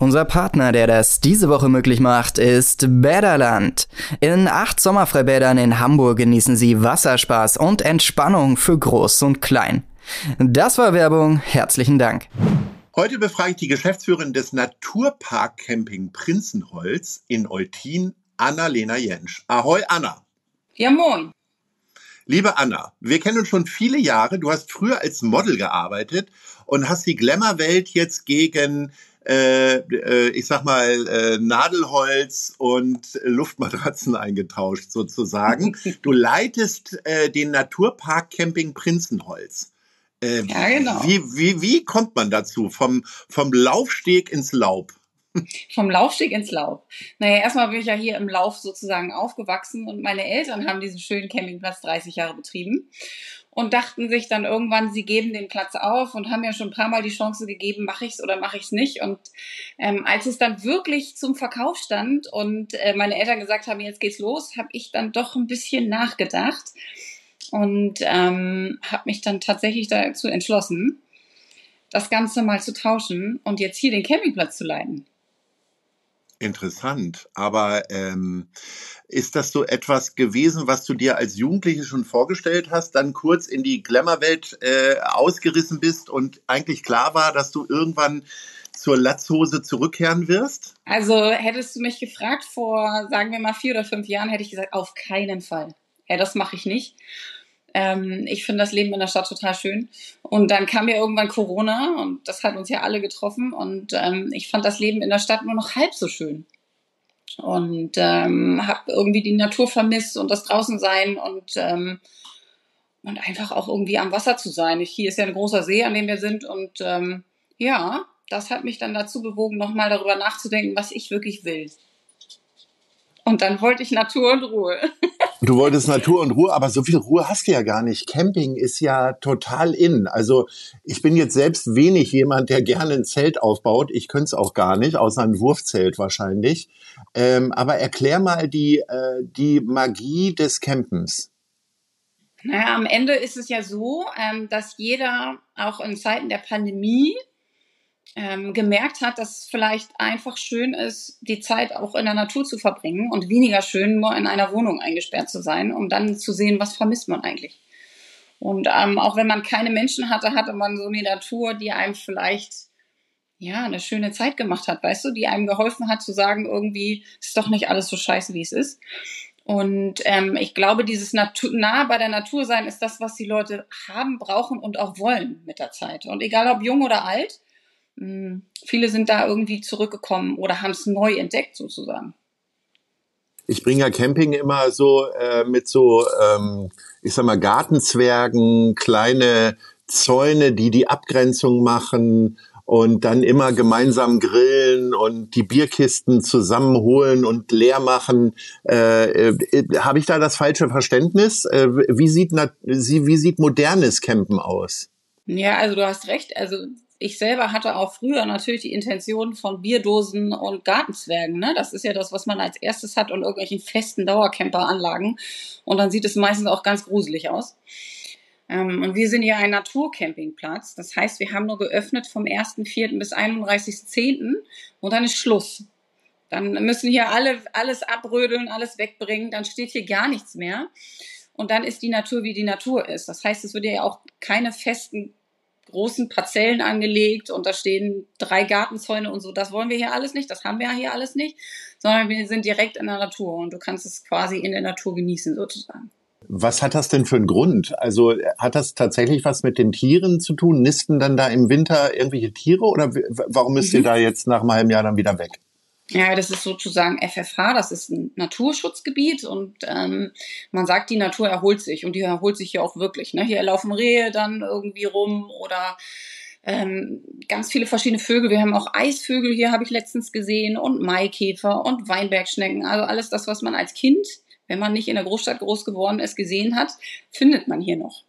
Unser Partner, der das diese Woche möglich macht, ist Bäderland. In acht Sommerfreibädern in Hamburg genießen Sie Wasserspaß und Entspannung für Groß und Klein. Das war Werbung. Herzlichen Dank. Heute befrage ich die Geschäftsführerin des Naturpark Camping Prinzenholz in Eutin, Anna-Lena Jentsch. Ahoi, Anna. Ja, moin. Liebe Anna, wir kennen uns schon viele Jahre. Du hast früher als Model gearbeitet und hast die Glamour-Welt jetzt gegen ich sag mal, äh, Nadelholz und Luftmatratzen eingetauscht sozusagen. du leitest äh, den Naturpark Camping Prinzenholz. Äh, ja, genau. Wie, wie, wie kommt man dazu? Vom, vom Laufsteg ins Laub? Vom Laufsteg ins Laub. Naja, erstmal bin ich ja hier im Lauf sozusagen aufgewachsen und meine Eltern haben diesen schönen Campingplatz 30 Jahre betrieben und dachten sich dann irgendwann, sie geben den Platz auf und haben ja schon ein paar Mal die Chance gegeben, mache ich's oder mache ich's nicht. Und ähm, als es dann wirklich zum Verkauf stand und äh, meine Eltern gesagt haben, jetzt geht's los, habe ich dann doch ein bisschen nachgedacht und ähm, habe mich dann tatsächlich dazu entschlossen, das Ganze mal zu tauschen und jetzt hier den Campingplatz zu leiten. Interessant. Aber ähm, ist das so etwas gewesen, was du dir als Jugendliche schon vorgestellt hast, dann kurz in die Glamour-Welt äh, ausgerissen bist und eigentlich klar war, dass du irgendwann zur Latzhose zurückkehren wirst? Also hättest du mich gefragt vor, sagen wir mal, vier oder fünf Jahren, hätte ich gesagt, auf keinen Fall. Ja, das mache ich nicht. Ähm, ich finde das Leben in der Stadt total schön. Und dann kam ja irgendwann Corona und das hat uns ja alle getroffen. Und ähm, ich fand das Leben in der Stadt nur noch halb so schön. Und ähm, habe irgendwie die Natur vermisst und das Draußensein und, ähm, und einfach auch irgendwie am Wasser zu sein. Ich, hier ist ja ein großer See, an dem wir sind. Und ähm, ja, das hat mich dann dazu bewogen, nochmal darüber nachzudenken, was ich wirklich will. Und dann wollte ich Natur und Ruhe. Du wolltest Natur und Ruhe, aber so viel Ruhe hast du ja gar nicht. Camping ist ja total in. Also ich bin jetzt selbst wenig jemand, der gerne ein Zelt aufbaut. Ich könnte es auch gar nicht, außer ein Wurfzelt wahrscheinlich. Ähm, aber erklär mal die, äh, die Magie des Campens. Naja, am Ende ist es ja so, ähm, dass jeder auch in Zeiten der Pandemie ähm, gemerkt hat, dass es vielleicht einfach schön ist, die Zeit auch in der Natur zu verbringen und weniger schön, nur in einer Wohnung eingesperrt zu sein, um dann zu sehen, was vermisst man eigentlich. Und ähm, auch wenn man keine Menschen hatte, hatte man so eine Natur, die einem vielleicht ja eine schöne Zeit gemacht hat, weißt du, die einem geholfen hat zu sagen, irgendwie ist doch nicht alles so scheiße, wie es ist. Und ähm, ich glaube, dieses Natur, nah bei der Natur sein ist das, was die Leute haben, brauchen und auch wollen mit der Zeit. Und egal ob jung oder alt, hm, viele sind da irgendwie zurückgekommen oder haben es neu entdeckt sozusagen. Ich bringe ja Camping immer so äh, mit so, ähm, ich sag mal, Gartenzwergen, kleine Zäune, die die Abgrenzung machen und dann immer gemeinsam grillen und die Bierkisten zusammenholen und leer machen. Äh, äh, Habe ich da das falsche Verständnis? Äh, wie, sieht, wie sieht modernes Campen aus? Ja, also du hast recht. Also ich selber hatte auch früher natürlich die Intention von Bierdosen und Gartenzwergen. Ne? Das ist ja das, was man als erstes hat und irgendwelchen festen Dauercamperanlagen. Und dann sieht es meistens auch ganz gruselig aus. Ähm, und wir sind ja ein Naturcampingplatz. Das heißt, wir haben nur geöffnet vom 1.4. bis 31.10. und dann ist Schluss. Dann müssen hier alle alles abrödeln, alles wegbringen. Dann steht hier gar nichts mehr. Und dann ist die Natur, wie die Natur ist. Das heißt, es wird ja auch keine festen großen Parzellen angelegt und da stehen drei Gartenzäune und so. Das wollen wir hier alles nicht, das haben wir hier alles nicht, sondern wir sind direkt in der Natur und du kannst es quasi in der Natur genießen sozusagen. Was hat das denn für einen Grund? Also hat das tatsächlich was mit den Tieren zu tun? Nisten dann da im Winter irgendwelche Tiere oder warum müsst ihr mhm. da jetzt nach einem halben Jahr dann wieder weg? Ja, das ist sozusagen FFH, das ist ein Naturschutzgebiet und ähm, man sagt, die Natur erholt sich und die erholt sich hier auch wirklich. Ne? Hier laufen Rehe dann irgendwie rum oder ähm, ganz viele verschiedene Vögel. Wir haben auch Eisvögel hier, habe ich letztens gesehen und Maikäfer und Weinbergschnecken. Also alles das, was man als Kind wenn man nicht in der Großstadt groß geworden ist, gesehen hat, findet man hier noch.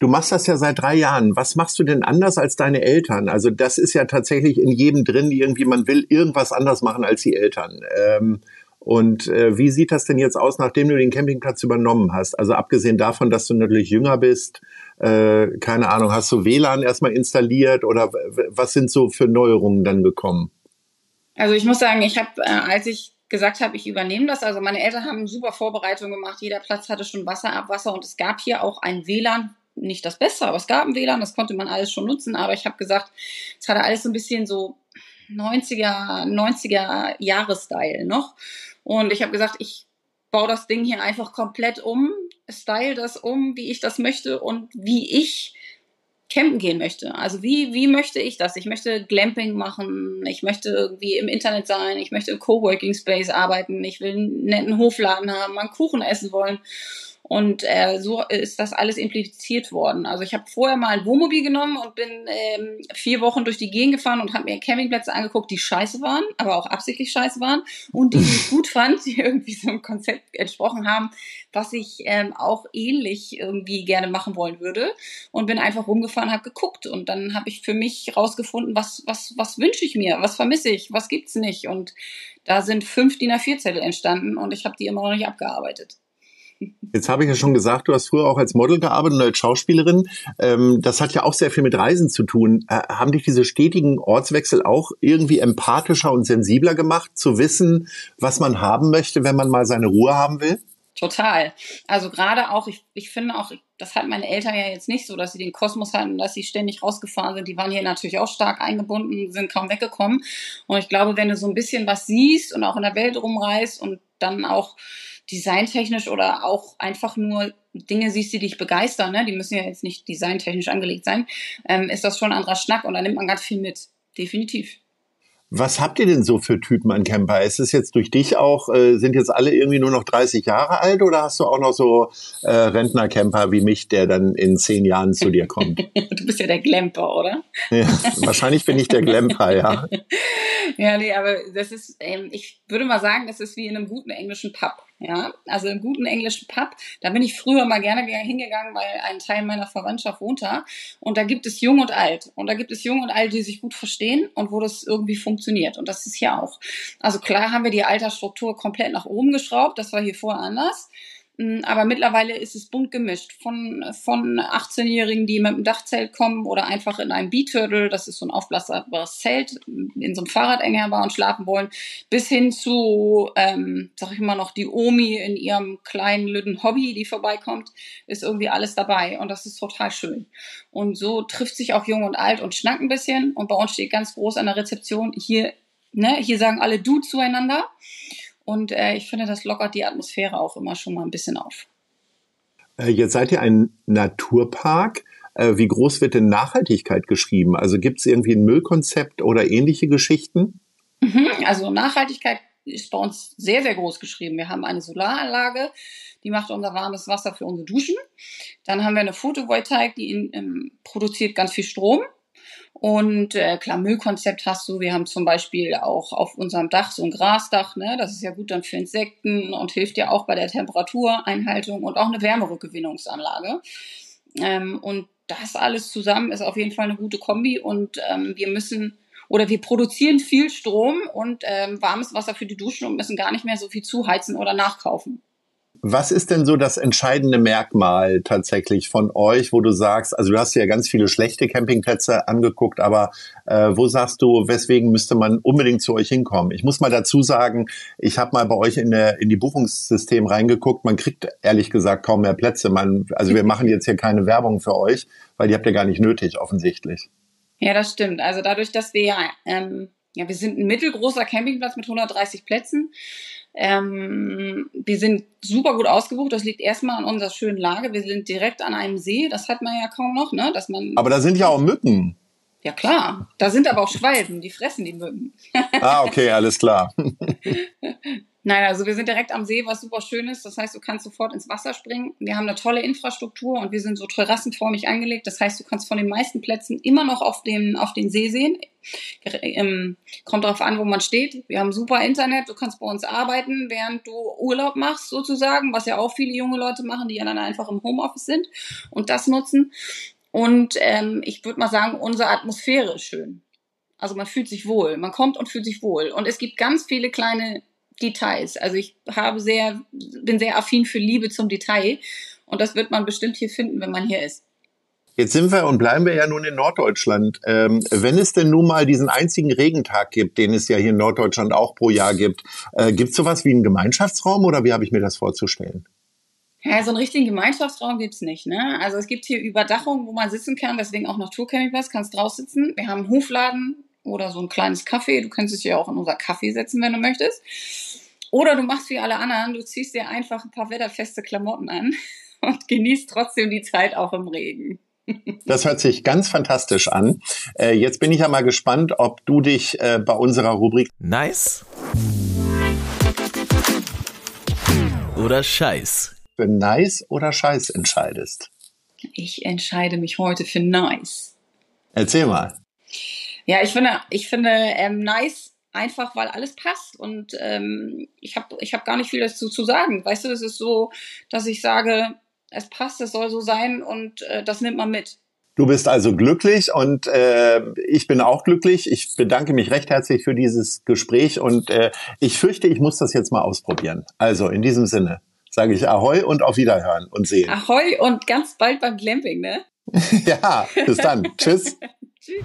Du machst das ja seit drei Jahren. Was machst du denn anders als deine Eltern? Also das ist ja tatsächlich in jedem drin, irgendwie man will irgendwas anders machen als die Eltern. Ähm, und äh, wie sieht das denn jetzt aus, nachdem du den Campingplatz übernommen hast? Also abgesehen davon, dass du natürlich jünger bist, äh, keine Ahnung, hast du WLAN erstmal installiert oder was sind so für Neuerungen dann gekommen? Also ich muss sagen, ich habe, äh, als ich gesagt habe, ich übernehme das. Also meine Eltern haben super Vorbereitungen gemacht. Jeder Platz hatte schon Wasserabwasser und es gab hier auch ein WLAN. Nicht das Beste, aber es gab ein WLAN, das konnte man alles schon nutzen. Aber ich habe gesagt, es hatte alles so ein bisschen so 90er, 90er Jahres-Style noch. Und ich habe gesagt, ich baue das Ding hier einfach komplett um, style das um, wie ich das möchte und wie ich campen gehen möchte. Also wie, wie möchte ich das? Ich möchte Glamping machen, ich möchte irgendwie im Internet sein, ich möchte im Coworking Space arbeiten, ich will einen netten Hofladen haben, mal einen Kuchen essen wollen. Und äh, so ist das alles impliziert worden. Also ich habe vorher mal ein Wohnmobil genommen und bin ähm, vier Wochen durch die Gegend gefahren und habe mir Campingplätze angeguckt, die scheiße waren, aber auch absichtlich scheiße waren und die ich gut fand, die irgendwie so einem Konzept entsprochen haben, was ich ähm, auch ähnlich irgendwie gerne machen wollen würde. Und bin einfach rumgefahren, habe geguckt und dann habe ich für mich rausgefunden, was, was, was wünsche ich mir, was vermisse ich, was gibt's nicht. Und da sind fünf DIN A4-Zettel entstanden und ich habe die immer noch nicht abgearbeitet. Jetzt habe ich ja schon gesagt, du hast früher auch als Model gearbeitet und als Schauspielerin. Ähm, das hat ja auch sehr viel mit Reisen zu tun. Äh, haben dich diese stetigen Ortswechsel auch irgendwie empathischer und sensibler gemacht, zu wissen, was man haben möchte, wenn man mal seine Ruhe haben will? Total. Also gerade auch, ich, ich finde auch, das hatten meine Eltern ja jetzt nicht so, dass sie den Kosmos hatten, dass sie ständig rausgefahren sind. Die waren hier natürlich auch stark eingebunden, sind kaum weggekommen. Und ich glaube, wenn du so ein bisschen was siehst und auch in der Welt rumreist und dann auch designtechnisch oder auch einfach nur Dinge siehst, die dich begeistern, ne? die müssen ja jetzt nicht designtechnisch angelegt sein, ähm, ist das schon ein anderer Schnack und da nimmt man ganz viel mit. Definitiv. Was habt ihr denn so für Typen an Camper? Ist es jetzt durch dich auch, äh, sind jetzt alle irgendwie nur noch 30 Jahre alt oder hast du auch noch so äh, Rentner-Camper wie mich, der dann in zehn Jahren zu dir kommt? du bist ja der Glamper, oder? Ja, wahrscheinlich bin ich der Glamper, ja. ja, nee, aber das ist, ähm, ich würde mal sagen, das ist wie in einem guten englischen Pub. Ja, also im guten englischen Pub, da bin ich früher mal gerne hingegangen, weil ein Teil meiner Verwandtschaft wohnt da. Und da gibt es Jung und Alt. Und da gibt es Jung und Alt, die sich gut verstehen und wo das irgendwie funktioniert. Und das ist hier auch. Also klar haben wir die Altersstruktur komplett nach oben geschraubt. Das war hier vorher anders. Mm, aber mittlerweile ist es bunt gemischt. Von, von 18-Jährigen, die mit dem Dachzelt kommen oder einfach in einem B-Turtle, das ist so ein aufblasbares Zelt, in so einem Fahrradänger war und schlafen wollen, bis hin zu, ähm, sag ich mal noch, die Omi in ihrem kleinen lüden Hobby, die vorbeikommt, ist irgendwie alles dabei. Und das ist total schön. Und so trifft sich auch Jung und Alt und schnackt ein bisschen. Und bei uns steht ganz groß an der Rezeption, hier, ne, hier sagen alle Du zueinander. Und äh, ich finde, das lockert die Atmosphäre auch immer schon mal ein bisschen auf. Äh, jetzt seid ihr ein Naturpark. Äh, wie groß wird denn Nachhaltigkeit geschrieben? Also gibt es irgendwie ein Müllkonzept oder ähnliche Geschichten? Mhm, also Nachhaltigkeit ist bei uns sehr, sehr groß geschrieben. Wir haben eine Solaranlage, die macht unser warmes Wasser für unsere Duschen. Dann haben wir eine Photovoltaik, die in, ähm, produziert ganz viel Strom. Und äh, klar, Müllkonzept hast du. Wir haben zum Beispiel auch auf unserem Dach so ein Grasdach, ne? Das ist ja gut dann für Insekten und hilft ja auch bei der Temperatureinhaltung und auch eine Wärmerückgewinnungsanlage. Ähm, und das alles zusammen ist auf jeden Fall eine gute Kombi und ähm, wir müssen oder wir produzieren viel Strom und ähm, warmes Wasser für die Duschen und müssen gar nicht mehr so viel zuheizen oder nachkaufen. Was ist denn so das entscheidende Merkmal tatsächlich von euch, wo du sagst, also du hast ja ganz viele schlechte Campingplätze angeguckt, aber äh, wo sagst du, weswegen müsste man unbedingt zu euch hinkommen? Ich muss mal dazu sagen, ich habe mal bei euch in, der, in die Buchungssystem reingeguckt, man kriegt ehrlich gesagt kaum mehr Plätze. Man, also wir machen jetzt hier keine Werbung für euch, weil die habt ihr gar nicht nötig, offensichtlich. Ja, das stimmt. Also dadurch, dass wir ähm, ja, wir sind ein mittelgroßer Campingplatz mit 130 Plätzen. Ähm, wir sind super gut ausgebucht. Das liegt erstmal an unserer schönen Lage. Wir sind direkt an einem See. Das hat man ja kaum noch, ne? Dass man. Aber da sind ja auch Mücken. Ja klar. Da sind aber auch Schwalben. Die fressen die Mücken. ah, okay, alles klar. Nein, also wir sind direkt am See, was super schön ist. Das heißt, du kannst sofort ins Wasser springen. Wir haben eine tolle Infrastruktur und wir sind so terrassenförmig angelegt. Das heißt, du kannst von den meisten Plätzen immer noch auf den, auf den See sehen. Ähm, kommt darauf an, wo man steht. Wir haben super Internet. Du kannst bei uns arbeiten, während du Urlaub machst, sozusagen, was ja auch viele junge Leute machen, die ja dann einfach im Homeoffice sind und das nutzen. Und ähm, ich würde mal sagen, unsere Atmosphäre ist schön. Also man fühlt sich wohl. Man kommt und fühlt sich wohl. Und es gibt ganz viele kleine Details. Also ich habe sehr, bin sehr affin für Liebe zum Detail. Und das wird man bestimmt hier finden, wenn man hier ist. Jetzt sind wir und bleiben wir ja nun in Norddeutschland. Ähm, wenn es denn nun mal diesen einzigen Regentag gibt, den es ja hier in Norddeutschland auch pro Jahr gibt, äh, gibt es sowas wie einen Gemeinschaftsraum oder wie habe ich mir das vorzustellen? Ja, so einen richtigen Gemeinschaftsraum gibt's nicht. Ne? Also es gibt hier Überdachung, wo man sitzen kann, deswegen auch Naturcampingplatz, kannst draußen sitzen. Wir haben einen Hofladen, oder so ein kleines Kaffee. Du kannst dich ja auch in unser Kaffee setzen, wenn du möchtest. Oder du machst wie alle anderen, du ziehst dir einfach ein paar wetterfeste Klamotten an und genießt trotzdem die Zeit auch im Regen. Das hört sich ganz fantastisch an. Äh, jetzt bin ich ja mal gespannt, ob du dich äh, bei unserer Rubrik Nice oder Scheiß für Nice oder Scheiß entscheidest. Ich entscheide mich heute für Nice. Erzähl mal. Ja, ich finde, ich finde ähm, nice einfach, weil alles passt und ähm, ich habe ich hab gar nicht viel dazu zu sagen. Weißt du, das ist so, dass ich sage, es passt, es soll so sein und äh, das nimmt man mit. Du bist also glücklich und äh, ich bin auch glücklich. Ich bedanke mich recht herzlich für dieses Gespräch und äh, ich fürchte, ich muss das jetzt mal ausprobieren. Also in diesem Sinne sage ich Ahoi und auf Wiederhören und sehen. Ahoi und ganz bald beim Glamping, ne? ja, bis dann. Tschüss. Tschüss.